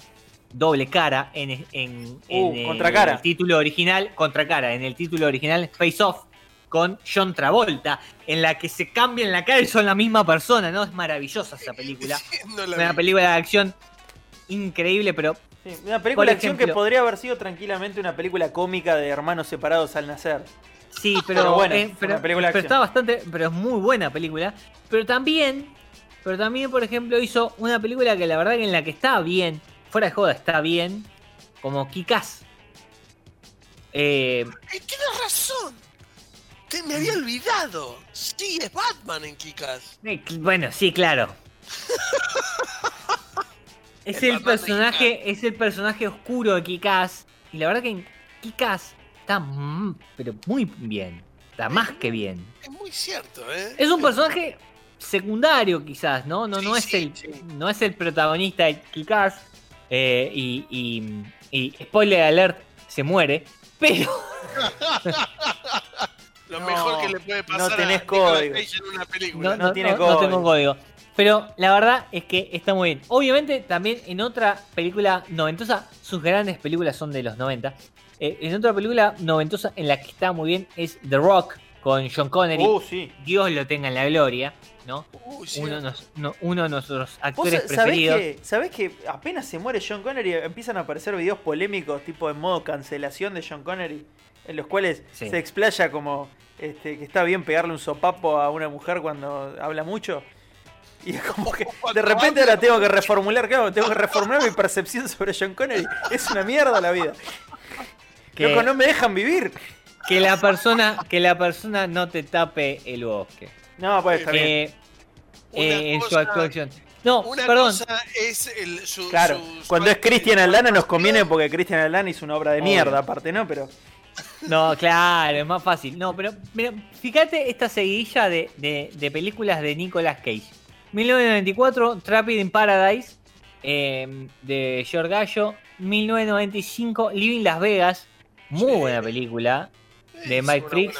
[SPEAKER 3] Doble Cara en, en, en
[SPEAKER 1] Uh,
[SPEAKER 3] el,
[SPEAKER 1] Contracara.
[SPEAKER 3] título original, Contracara, en el título original Face Off con John Travolta, en la que se cambian la cara y son la misma persona, ¿no? Es maravillosa esa película.
[SPEAKER 4] No la
[SPEAKER 3] Una
[SPEAKER 4] vi.
[SPEAKER 3] película de acción increíble, pero
[SPEAKER 1] Sí, una película de acción que podría haber sido tranquilamente una película cómica de hermanos separados al nacer.
[SPEAKER 3] sí, pero,
[SPEAKER 1] Pero bueno,
[SPEAKER 3] eh, pero,
[SPEAKER 1] una película de
[SPEAKER 3] pero está bastante, pero es muy buena película. Pero también, pero también, por ejemplo, hizo una película que la verdad que en la que está bien, fuera de joda, está bien, como Kikaz. Eh,
[SPEAKER 4] Tienes razón. Te, me había olvidado. Sí, es Batman en Kikas.
[SPEAKER 3] eh, bueno, sí, claro. es
[SPEAKER 4] El
[SPEAKER 3] personaje, es el personaje oscuro de Kikaz. Y la verdad que en Kikaz está, pero muy bien. Está más que bien.
[SPEAKER 4] Es muy cierto, ¿eh?
[SPEAKER 3] Es un personaje secundario, quizás, ¿no? No, no, es,
[SPEAKER 4] sí,
[SPEAKER 3] el,
[SPEAKER 4] sí.
[SPEAKER 3] no es el protagonista de Kikaz. eh, y, y, y spoiler alert, se muere. Pero
[SPEAKER 4] Lo
[SPEAKER 1] No,
[SPEAKER 4] mejor que le puede pasar
[SPEAKER 1] no tenés
[SPEAKER 4] a
[SPEAKER 1] código.
[SPEAKER 4] En una película.
[SPEAKER 3] no,
[SPEAKER 1] no
[SPEAKER 3] no-
[SPEAKER 1] tiene
[SPEAKER 3] no- no
[SPEAKER 1] código.
[SPEAKER 3] tengo código. Pero la verdad es que está muy bien. Obviamente, también en otra película noventosa, sus grandes películas son de los 90. eh, en otra película noventosa en la que está muy bien es The Rock con John Connery.
[SPEAKER 1] Uh, sí.
[SPEAKER 3] Dios lo tenga en la gloria, ¿no?
[SPEAKER 4] Uy, sí.
[SPEAKER 3] Uno, de nos- no- uno de nuestros
[SPEAKER 1] ¿Vos
[SPEAKER 3] actores
[SPEAKER 1] sabés
[SPEAKER 3] preferidos.
[SPEAKER 1] que, sabés que apenas se muere John Connery empiezan a aparecer videos polémicos tipo en modo cancelación de John Connery? En los cuales
[SPEAKER 3] Sí.
[SPEAKER 1] se explaya como este, que está bien pegarle un sopapo a una mujer cuando habla mucho. Y es como que de repente ahora tengo que reformular, claro, tengo que reformular mi percepción sobre John Connery. Es una mierda la vida.
[SPEAKER 3] que-
[SPEAKER 1] Loco, no me dejan vivir.
[SPEAKER 3] que la persona que la persona no te tape el bosque
[SPEAKER 1] No, pues está bien.
[SPEAKER 3] Eh, eh, en su actuación no
[SPEAKER 4] Una
[SPEAKER 3] perdón
[SPEAKER 4] cosa es el, su,
[SPEAKER 1] Claro,
[SPEAKER 4] su- su
[SPEAKER 1] cuando es Cristian Aldana nos conviene porque Cristian Aldana hizo una obra de
[SPEAKER 3] Obvio.
[SPEAKER 1] mierda aparte, ¿no? Pero
[SPEAKER 3] no claro es más fácil no pero mira, fíjate esta seguidilla de, de- de películas de Nicolas Cage 1994 Trapid in Paradise eh, de George Gallo 1995 Living Las Vegas muy
[SPEAKER 4] Sí.
[SPEAKER 3] buena película de
[SPEAKER 4] Es
[SPEAKER 3] Mike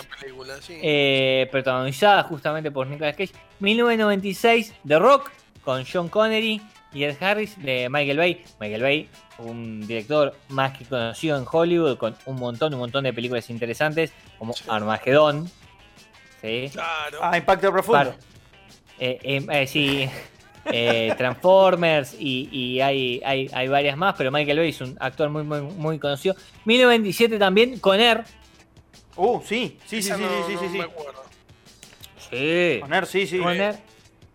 [SPEAKER 4] sí.
[SPEAKER 3] eh, protagonizada justamente por Nicolas Cage. 1996, The Rock, con John Connery y Ed Harris de Michael Bay. Michael Bay, un director más que conocido en Hollywood, con un montón, un montón de películas interesantes, como
[SPEAKER 4] Sí.
[SPEAKER 3] Armagedón. ¿sí?
[SPEAKER 4] Claro.
[SPEAKER 1] Ah, impacto profundo.
[SPEAKER 3] Par- eh, eh, eh, sí, eh, Transformers y, y hay, hay, hay varias más, pero Michael Bay es un actor muy, muy, muy conocido. 1997 también con Air.
[SPEAKER 1] Uh, sí, sí, sí, sí,
[SPEAKER 4] no-
[SPEAKER 1] sí,
[SPEAKER 4] no
[SPEAKER 1] sí, sí.
[SPEAKER 4] me acuerdo.
[SPEAKER 3] Sí.
[SPEAKER 1] Sí, sí.
[SPEAKER 3] Con Air.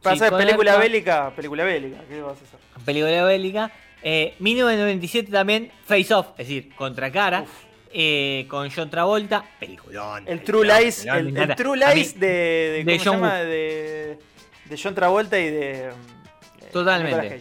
[SPEAKER 1] Pasa
[SPEAKER 3] Sí,
[SPEAKER 1] de
[SPEAKER 3] con
[SPEAKER 1] película
[SPEAKER 3] Air-
[SPEAKER 1] bélica, película bélica. ¿Qué vas a hacer?
[SPEAKER 3] película bélica. Eh, 1997 también, Face Off, es decir, Contracara,
[SPEAKER 1] Uf.
[SPEAKER 3] eh, con John Travolta, peliculón.
[SPEAKER 1] El True Lies,
[SPEAKER 3] peliculón,
[SPEAKER 1] el. True
[SPEAKER 3] mí,
[SPEAKER 1] Lies de, de,
[SPEAKER 3] de
[SPEAKER 1] ¿cómo se
[SPEAKER 3] John.
[SPEAKER 1] De, de John Travolta y de mm,
[SPEAKER 3] Totalmente.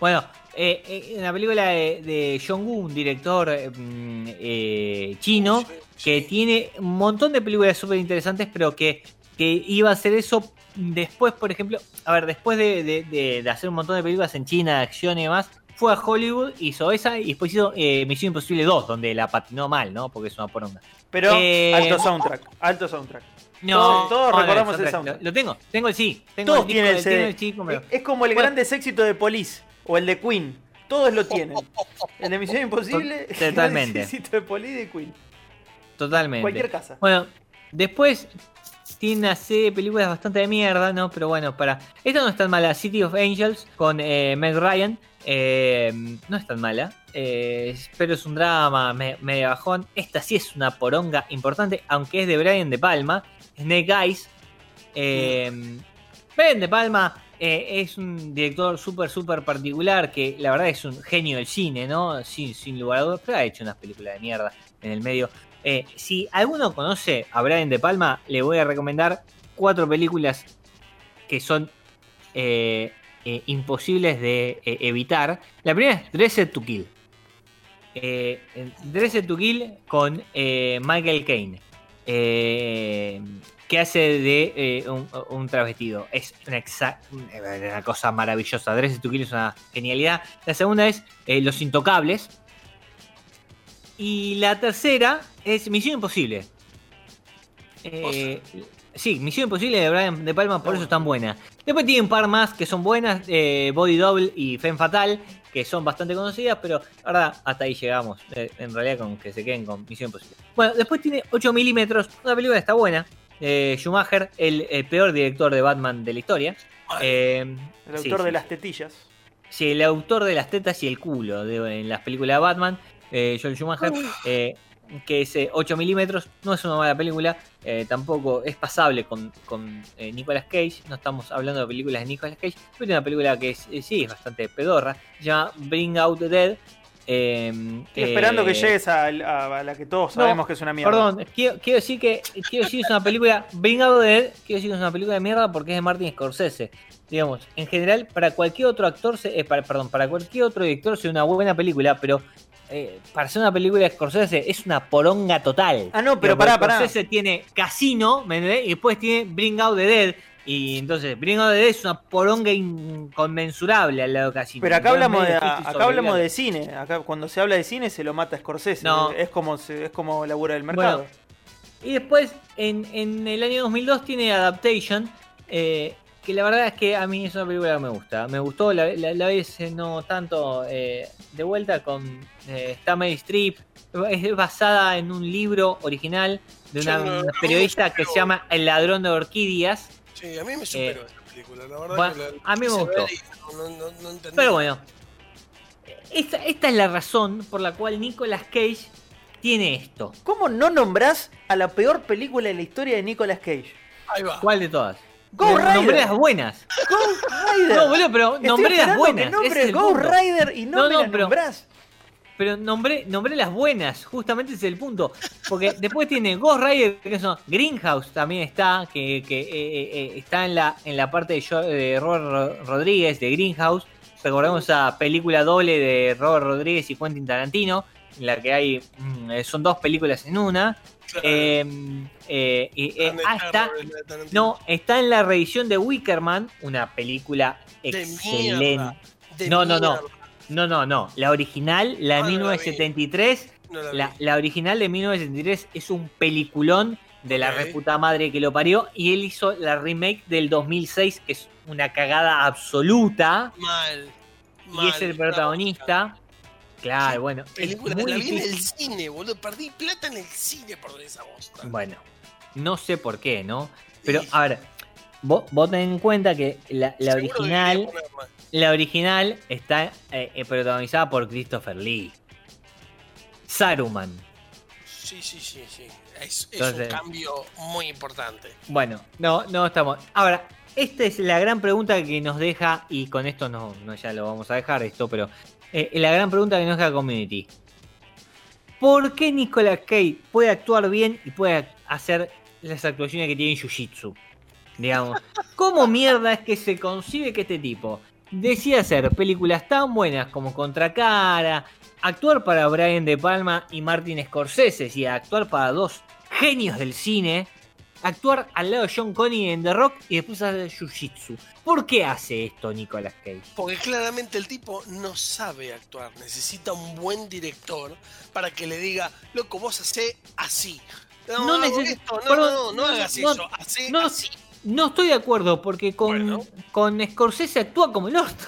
[SPEAKER 3] Bueno, eh, eh, en la película de, John Woo, un director eh, mm, eh, chino,
[SPEAKER 4] Sí,
[SPEAKER 3] que tiene un montón de películas súper interesantes, pero que, que iba a hacer eso después, por ejemplo, a ver, después de, de- de- de hacer un montón de películas en China, de acción y demás, fue a Hollywood, hizo esa y después hizo eh, Misión Imposible 2, donde la patinó mal, ¿no? Porque es una poronga.
[SPEAKER 1] Pero
[SPEAKER 3] Eh,
[SPEAKER 1] alto soundtrack, alto soundtrack.
[SPEAKER 3] No,
[SPEAKER 1] Todos- todos
[SPEAKER 3] no,
[SPEAKER 1] recordamos el
[SPEAKER 3] soundtrack,
[SPEAKER 1] soundtrack.
[SPEAKER 3] Lo, lo tengo, tengo el sí. Tengo
[SPEAKER 1] Todos tienen el CD.
[SPEAKER 3] el cómpralo.
[SPEAKER 1] Es, como el
[SPEAKER 3] Bueno.
[SPEAKER 1] gran éxito de Police o el de Queen. Todos lo tienen. El de Misión Imposible, el
[SPEAKER 3] Totalmente.
[SPEAKER 1] gran éxito de Police y de Queen.
[SPEAKER 3] Totalmente.
[SPEAKER 1] Cualquier casa.
[SPEAKER 3] Bueno, después tiene una películas bastante de mierda, ¿no? Pero bueno, para. Esta no es tan mala. City of Angels con eh, Meg Ryan. eh, no es tan mala. eh, pero es un drama me- medio bajón. Esta sí es una poronga importante, aunque es de Brian De Palma. Snake Eyes. Eh, Brian De Palma es un director súper, súper particular que la verdad es un genio del cine, ¿no? Sin, sin lugar a dudas, pero ha hecho unas películas de mierda en el medio. Eh, si alguno conoce a Brian De Palma, le voy a recomendar cuatro películas que son eh, eh, imposibles de evitar. La primera es Dressed to Kill. Dressed to Kill con Michael Caine. Que hace de un, travestido. Es una, una cosa maravillosa. Dressed to Kill es una genialidad. La segunda es Los Intocables. Y la tercera es Misión Imposible. Eh, sí, Misión Imposible de Brian De Palma, por eso es tan buena. Después tiene un par más que son buenas, eh, Body Double y Femme Fatal, que son bastante conocidas, pero la verdad, hasta ahí llegamos. eh, en realidad, con que se queden con Misión Imposible. Bueno, después tiene 8 milímetros, una película que está buena. eh, Schumacher, el, el peor director de Batman de la historia. Eh,
[SPEAKER 1] El
[SPEAKER 3] sí,
[SPEAKER 1] autor de
[SPEAKER 3] sí,
[SPEAKER 1] las tetillas.
[SPEAKER 3] Sí, el autor de las tetas y el culo de- en las películas de Batman, eh, Joel Schumacher, eh, que es eh, 8 milímetros, no es una mala película, eh, tampoco es pasable con, con eh, Nicolas Cage, no estamos hablando de películas de Nicolas Cage, pero es una película que es, eh, sí es bastante pedorra, se llama Bring Out the Dead.
[SPEAKER 1] Estoy esperando que llegues a, a- a la que todos
[SPEAKER 3] no,
[SPEAKER 1] sabemos que es una mierda.
[SPEAKER 3] Perdón, quiero, quiero decir que quiero decir que es una película Bring Out the Dead, quiero decir que es una película de mierda porque es de Martin Scorsese. Digamos, en general, para cualquier otro actor, se- para, perdón, para cualquier otro director sería una buena película, pero eh, para ser una película de Scorsese es una poronga total.
[SPEAKER 1] Ah, no, pero
[SPEAKER 3] Digamos,
[SPEAKER 1] pará, pará.
[SPEAKER 3] Scorsese tiene Casino, ¿me entendés? Y después tiene Bring Out the Dead. Y entonces, Bring Out the Dead es una poronga inconmensurable al lado de Casino.
[SPEAKER 1] Pero acá
[SPEAKER 3] Entonces,
[SPEAKER 1] hablamos de, acá hablamos de cine. Acá cuando se habla de cine se lo mata Scorsese.
[SPEAKER 3] No.
[SPEAKER 1] Es como es como labura del mercado.
[SPEAKER 3] Bueno, Y después, en, en el año 2002 tiene Adaptation, eh, que la verdad es que a mí es una película que me gusta. Me gustó, la, la, la vez eh, no tanto eh, de vuelta con eh, está Meryl Streep. Es basada en un libro original de una,
[SPEAKER 4] no-
[SPEAKER 3] periodista que se llama El ladrón de orquídeas.
[SPEAKER 4] Sí, a mí me superó esta película, la verdad.
[SPEAKER 3] Eh, bueno,
[SPEAKER 4] que la-
[SPEAKER 3] a mí me gustó.
[SPEAKER 4] ve y No, no, no entendí.
[SPEAKER 3] Pero bueno, esta, esta es la razón por la cual Nicolas Cage tiene esto.
[SPEAKER 1] ¿Cómo no nombrás a la peor película de la historia de Nicolas Cage?
[SPEAKER 4] Ahí va.
[SPEAKER 3] ¿Cuál de todas?
[SPEAKER 1] Ghost Rider.
[SPEAKER 3] Nombré las buenas.
[SPEAKER 1] Ghost Rider.
[SPEAKER 3] No, boludo, pero
[SPEAKER 1] Estoy
[SPEAKER 3] nombré las buenas.
[SPEAKER 1] Nombres
[SPEAKER 3] es
[SPEAKER 1] Ghost. Rider y no,
[SPEAKER 3] No,
[SPEAKER 1] me
[SPEAKER 3] no,
[SPEAKER 1] la
[SPEAKER 3] pero-
[SPEAKER 1] nombrás.
[SPEAKER 3] Pero nombré, nombré las buenas, justamente ese es el punto. Porque después tiene Ghost Rider, que son Greenhouse también está, que, que, eh, eh, eh, está en la, en la parte de, Jo- de Robert Ro- Rodríguez, de Greenhouse. Recordemos esa película doble de Robert Rodríguez y Quentin Tarantino, en la que hay mm, son dos películas en una.
[SPEAKER 4] Claro.
[SPEAKER 3] Eh, eh, y, eh,
[SPEAKER 4] ¿Dónde
[SPEAKER 3] ah, no, está en la reedición de Wickerman, una película
[SPEAKER 4] De
[SPEAKER 3] excelente. No, no, no. No, no, no. La original, la de
[SPEAKER 4] Ah, no la.
[SPEAKER 3] 1973,
[SPEAKER 4] No la
[SPEAKER 3] la, la original de 1973 es un peliculón de la reputa madre que lo parió. Y él hizo la remake del 2006, que es una cagada absoluta.
[SPEAKER 4] Mal.
[SPEAKER 3] y
[SPEAKER 4] mal,
[SPEAKER 3] es el protagonista. Claro, bueno. es
[SPEAKER 4] Película,
[SPEAKER 3] muy
[SPEAKER 4] la vi en el cine, boludo. Perdí plata en el cine por esa bosta.
[SPEAKER 3] Bueno, no sé por qué, ¿no? Pero,
[SPEAKER 4] Sí.
[SPEAKER 3] a ver, vos, vos ten en cuenta que la, original. La original está eh, eh, protagonizada por Christopher Lee. Saruman.
[SPEAKER 4] Sí, sí, sí, sí. Es, es un cambio muy importante.
[SPEAKER 3] Bueno, no, no estamos. Ahora, esta es la gran pregunta que nos deja, y con esto no, no ya lo vamos a dejar esto, pero eh, la gran pregunta que nos deja Community. ¿Por qué Nicolas Cage puede actuar bien y puede hacer las actuaciones que tiene en Jiu-Jitsu? Digamos, ¿cómo mierda es que se concibe que este tipo decide hacer películas tan buenas como Contracara, actuar para Brian De Palma y Martin Scorsese, y actuar para dos genios del cine, actuar al lado de John Connie en The Rock y después hacer Jiu-Jitsu? ¿Por qué hace esto Nicolas Cage?
[SPEAKER 4] Porque claramente el tipo no sabe actuar. Necesita un buen director para que le diga, loco, vos hacé así. No,
[SPEAKER 3] No
[SPEAKER 4] hago
[SPEAKER 3] neces-
[SPEAKER 4] esto, no,
[SPEAKER 3] perdón,
[SPEAKER 4] no, no,
[SPEAKER 3] no,
[SPEAKER 4] hagas
[SPEAKER 3] no,
[SPEAKER 4] eso, hacé así.
[SPEAKER 3] No estoy de acuerdo porque con,
[SPEAKER 4] Bueno.
[SPEAKER 3] con Scorsese actúa como el orto.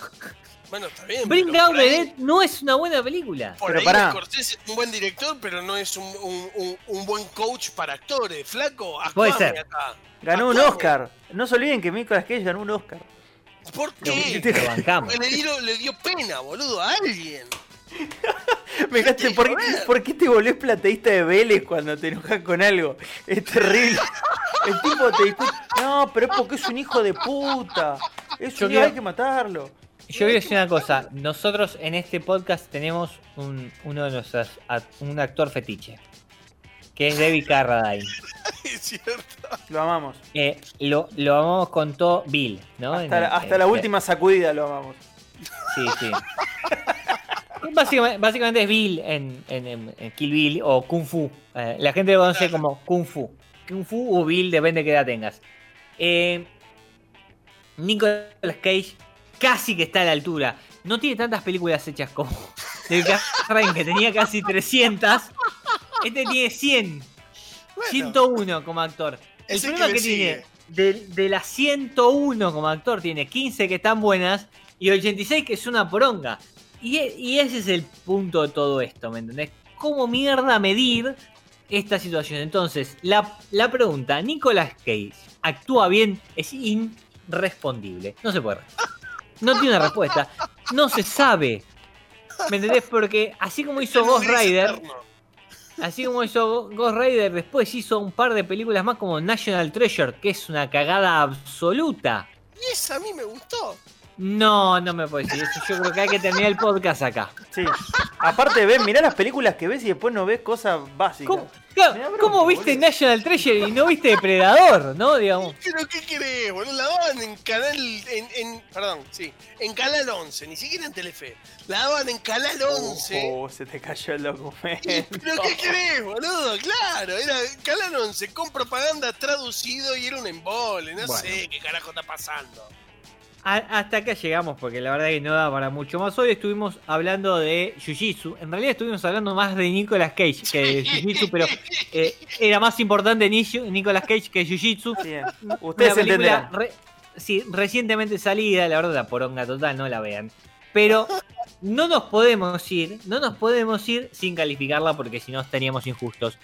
[SPEAKER 4] Bueno, está bien.
[SPEAKER 3] Bring Down
[SPEAKER 4] ahí-
[SPEAKER 3] Dead no es una buena película.
[SPEAKER 4] Por
[SPEAKER 1] Pero
[SPEAKER 4] ahí
[SPEAKER 1] pará.
[SPEAKER 4] Scorsese es un buen director, pero no es un, un- un- un buen coach para actores. Flaco,
[SPEAKER 3] Puede ser.
[SPEAKER 4] acá.
[SPEAKER 1] Ganó un. Oscar. No se olviden que Nicolas Cage ganó un Oscar.
[SPEAKER 4] ¿Por qué? Porque le, dio, le dio pena, boludo, a alguien.
[SPEAKER 1] Me encanta, ¿por, por qué te volvés plateísta de Vélez cuando te enojas con algo? Es terrible. El tipo te discute, no, pero es porque es un hijo de puta. Es
[SPEAKER 3] Yo
[SPEAKER 1] un
[SPEAKER 3] quiero-
[SPEAKER 1] hay que matarlo.
[SPEAKER 3] Yo voy a decir una cosa. Nosotros en este podcast tenemos un, uno de nuestros un actor fetiche. Que es David Carradine.
[SPEAKER 4] Es cierto.
[SPEAKER 1] Lo amamos.
[SPEAKER 3] Eh, lo, lo amamos con todo Bill, ¿no?
[SPEAKER 1] Hasta,
[SPEAKER 3] En
[SPEAKER 1] la,
[SPEAKER 3] el-
[SPEAKER 1] hasta la última sacudida lo amamos.
[SPEAKER 3] Sí, sí. Básicamente, básicamente es Bill en, en- en- en Kill Bill o Kung Fu. Eh, la gente lo conoce como Kung Fu. Kung Fu o Bill, depende de qué edad tengas. Eh, Nicolas Cage casi que está a la altura. No tiene tantas películas hechas como Carradine, que tenía casi 300. Este tiene 100. 101 como actor. El problema
[SPEAKER 4] que
[SPEAKER 3] tiene, de, de las 101 como actor, tiene 15 que están buenas y 86 que es una poronga. Y, e- y ese es el punto de todo esto, ¿me entendés? ¿Cómo mierda medir esta situación? Entonces, la, la pregunta, ¿Nicolas Cage actúa bien? Es irrespondible. No se puede. No tiene una respuesta. No se sabe. ¿Me entendés? Porque así como hizo Ghost Rider. Así como hizo Ghost Rider, después hizo un par de películas más como National Treasure, que es una cagada absoluta.
[SPEAKER 4] Y esa a mí me gustó.
[SPEAKER 3] No, no me puedes decir eso. Yo creo que hay que terminar el podcast acá.
[SPEAKER 1] Sí. Aparte, ves, mirá las películas que ves y después no ves cosas básicas.
[SPEAKER 3] ¿Cómo, claro,
[SPEAKER 1] bronca,
[SPEAKER 3] ¿cómo viste
[SPEAKER 1] boludo.
[SPEAKER 3] National Treasure y no viste Depredador, no? Digamos.
[SPEAKER 4] ¿Pero qué querés, boludo? La daban en canal. En, en- perdón, sí. En canal 11, ni siquiera en Telefe. La daban en canal 11.
[SPEAKER 1] Oh, se te cayó el documento.
[SPEAKER 4] ¿Pero qué querés, boludo? Claro, era Canal 11 con propaganda traducido y era un embole. No
[SPEAKER 3] Bueno.
[SPEAKER 4] sé qué carajo está pasando.
[SPEAKER 3] A- hasta acá llegamos porque la verdad que no da para mucho más. Hoy estuvimos hablando de Jiu-Jitsu. En realidad estuvimos hablando más de Nicolas Cage que de Jiu-Jitsu, pero eh, era más importante Ni- Nicolas Cage que Jiu-Jitsu.
[SPEAKER 1] Bien.
[SPEAKER 3] Una
[SPEAKER 1] Ustedes entenderán.
[SPEAKER 3] re- sí, recientemente salida, la verdad, la poronga total, no la vean. Pero no nos podemos ir, no nos podemos ir sin calificarla porque si no estaríamos injustos.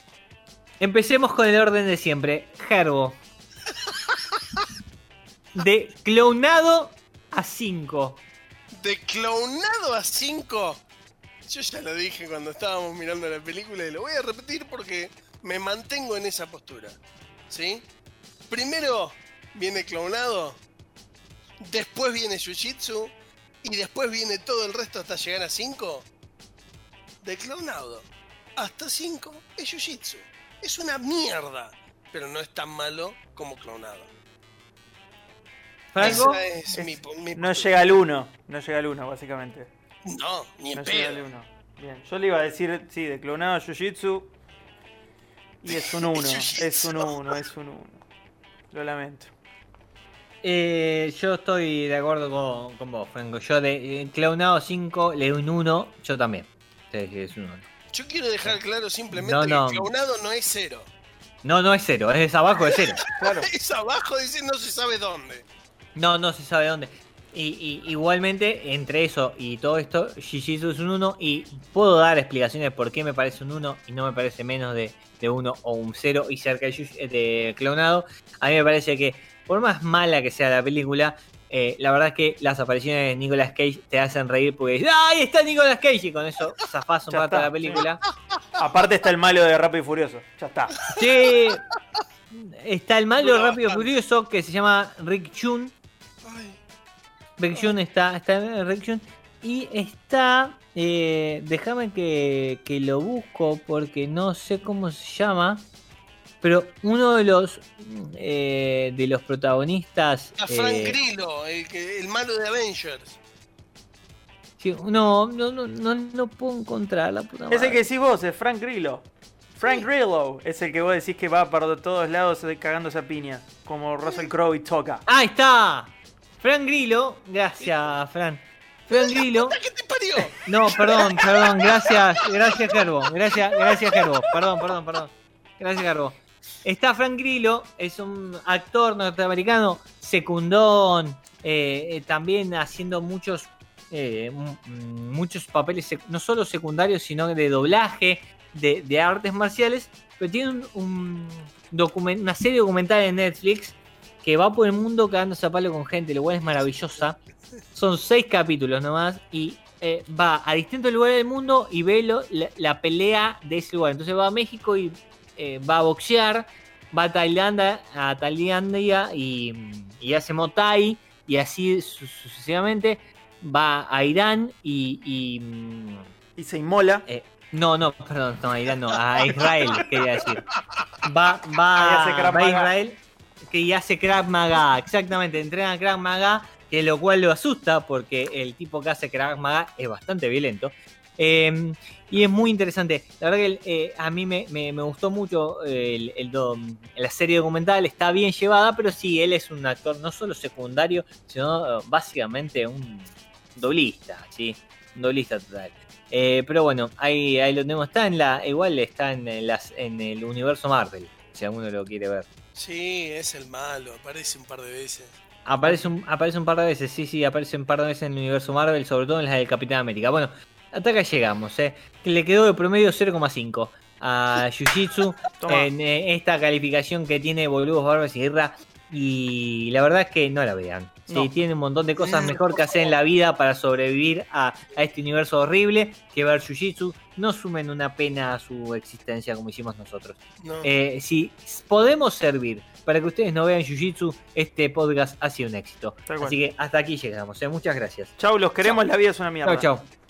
[SPEAKER 3] Empecemos con el orden de siempre. Gerbo. De clonado a 5.
[SPEAKER 4] De clonado a 5. Yo ya lo dije cuando estábamos mirando la película y lo voy a repetir porque me mantengo en esa postura. ¿Sí? Primero viene clonado, después viene Jiu-Jitsu y después viene todo el resto hasta llegar a 5. De clonado hasta 5 es Jiu-Jitsu. Es una mierda, pero no es tan malo como clonado.
[SPEAKER 3] Franco,
[SPEAKER 4] Esa es
[SPEAKER 1] Es-
[SPEAKER 4] mi, mi
[SPEAKER 1] No llega al 1. No llega al 1, básicamente.
[SPEAKER 4] No, ni en
[SPEAKER 1] No llega al
[SPEAKER 4] pedo.
[SPEAKER 1] 1. Bien. Yo le iba a decir, sí, de clonado Jiu-Jitsu. Y es un 1. Es un 1, es un 1. Lo lamento.
[SPEAKER 3] eh, yo estoy de acuerdo con, con vos, Franco. Yo de eh, clonado 5 le doy un 1. Yo también. Sí, sí, es un 1.
[SPEAKER 4] Yo quiero dejar claro simplemente
[SPEAKER 3] No, no.
[SPEAKER 4] que clonado no es cero.
[SPEAKER 3] No, no es 0, es abajo de 0.
[SPEAKER 1] Claro.
[SPEAKER 4] Es abajo, dice no se sabe dónde.
[SPEAKER 3] No, no se sabe dónde. Y, y- igualmente, entre eso y todo esto, Jiu-Jitsu es un 1 y puedo dar explicaciones de por qué me parece un 1 y no me parece menos de, de 1 o un 0 y cerca de, Jiu- de clonado. A mí me parece que, por más mala que sea la película, eh, la verdad es que las apariciones de Nicolas Cage te hacen reír porque dices, ¡ay, está Nicolas Cage! Y con eso zafás un rato
[SPEAKER 1] está,
[SPEAKER 3] la película.
[SPEAKER 1] Aparte está el malo de Rápido y Furioso. Ya está.
[SPEAKER 3] Sí, está el malo
[SPEAKER 4] Dura
[SPEAKER 3] rápido
[SPEAKER 4] bastante.
[SPEAKER 3] furioso que se llama Rick Chun. Jun está, está en Jun. Y está. eh, déjame que, que lo busco porque no sé cómo se llama. Pero uno de los eh, de los protagonistas.
[SPEAKER 4] a Frank
[SPEAKER 3] eh,
[SPEAKER 4] Grillo, el, que- el malo de Avengers.
[SPEAKER 3] sí, no, no, no, no, no puedo encontrar la puta madre.
[SPEAKER 1] Ese que decís vos, es Frank Grillo. Frank Grillo es el que vos decís que va para todos lados cagándose a piña. Como Russell Crowe y Toca.
[SPEAKER 3] ¡Ahí está! Fran Grillo. Gracias, Fran. Fran Grillo.
[SPEAKER 4] ¿Qué te parió?
[SPEAKER 3] No, perdón, perdón, gracias, gracias Gerbo, gracias, gracias Gerbo, perdón, perdón, perdón, gracias Gerbo. Está Frank Grillo, es un actor norteamericano, secundón, eh, eh, también haciendo muchos eh, m- muchos papeles, no solo secundarios, sino de doblaje, de, de artes marciales, pero tiene un, un una serie documental en Netflix que va por el mundo cagándose a palo con gente, lo cual es maravillosa. Son seis capítulos nomás y eh, va a distintos lugares del mundo y ve lo- la, la pelea de ese lugar. Entonces va a México y eh, va a boxear, va a Tailandia, a Tailandia y, y hace Muay Thai y así su- sucesivamente. Va a Irán y, y,
[SPEAKER 1] Y se inmola.
[SPEAKER 3] no, no, perdón, no, a Irán no, a Israel, quería decir. Va, va, va a. Israel que y hace Krav Maga, exactamente, entrena Krav Maga, que lo cual lo asusta porque el tipo que hace Krav Maga es bastante violento. Eh, y es muy interesante. La verdad que eh, a mí me, gustó mucho eh, el, la serie documental, está bien llevada, pero sí, él es un actor no solo secundario, sino eh, básicamente un doblista, ¿sí? Un doblista total. Pero bueno, ahí, ahí lo tenemos. Está en la. Igual está en el universo Marvel. Si alguno lo quiere ver.
[SPEAKER 4] Sí, es el malo, aparece un par de veces.
[SPEAKER 3] Aparece un, aparece un par de veces, sí, sí, aparece un par de veces en el universo Marvel, sobre todo en las del Capitán América. Bueno, hasta acá llegamos, ¿eh? Que Le quedó de promedio 0,5 a Jiu-Jitsu
[SPEAKER 1] Toma.
[SPEAKER 3] en eh, esta calificación que tiene Boludos, Barbas y Guerra. Y la verdad es que no la vean. Sí,
[SPEAKER 1] No.
[SPEAKER 3] tiene un montón de cosas
[SPEAKER 4] Mm,
[SPEAKER 3] mejor que hacer en la vida para sobrevivir a, a este universo horrible que ver Jiu-Jitsu. No sumen una pena a su existencia como hicimos nosotros.
[SPEAKER 4] No.
[SPEAKER 3] Eh, si podemos servir para que ustedes no vean Jiu-Jitsu, este podcast ha sido un éxito. Así que hasta aquí llegamos. ¿eh? Muchas gracias.
[SPEAKER 1] Chau, los queremos, la vida es una mierda.
[SPEAKER 3] Chao, chao.